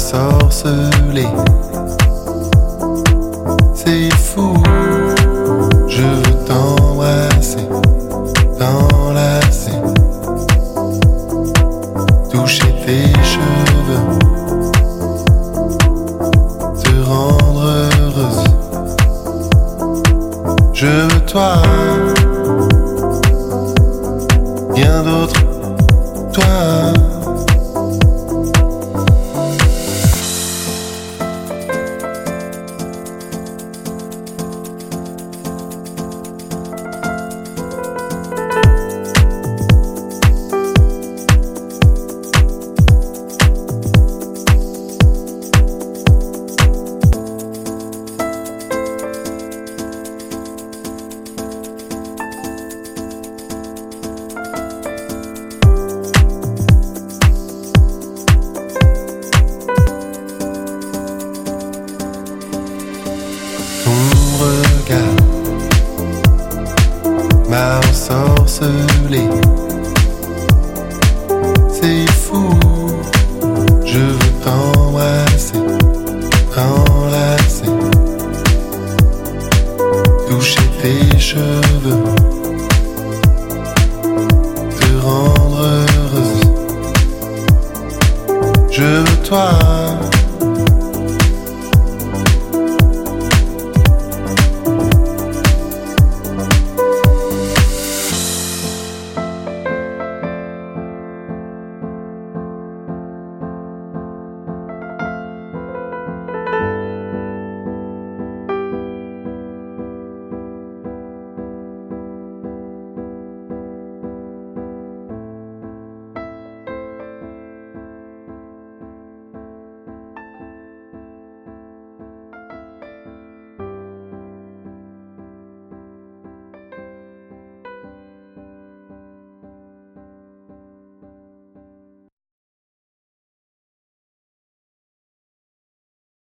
sorcelé. C'est fou, je veux t'embrasser, t'enlacer, toucher tes cheveux, te rendre heureuse. Je veux toi. C'est fou, je veux t'embrasser, enlacer, toucher tes cheveux, te rendre heureuse. Je veux toi.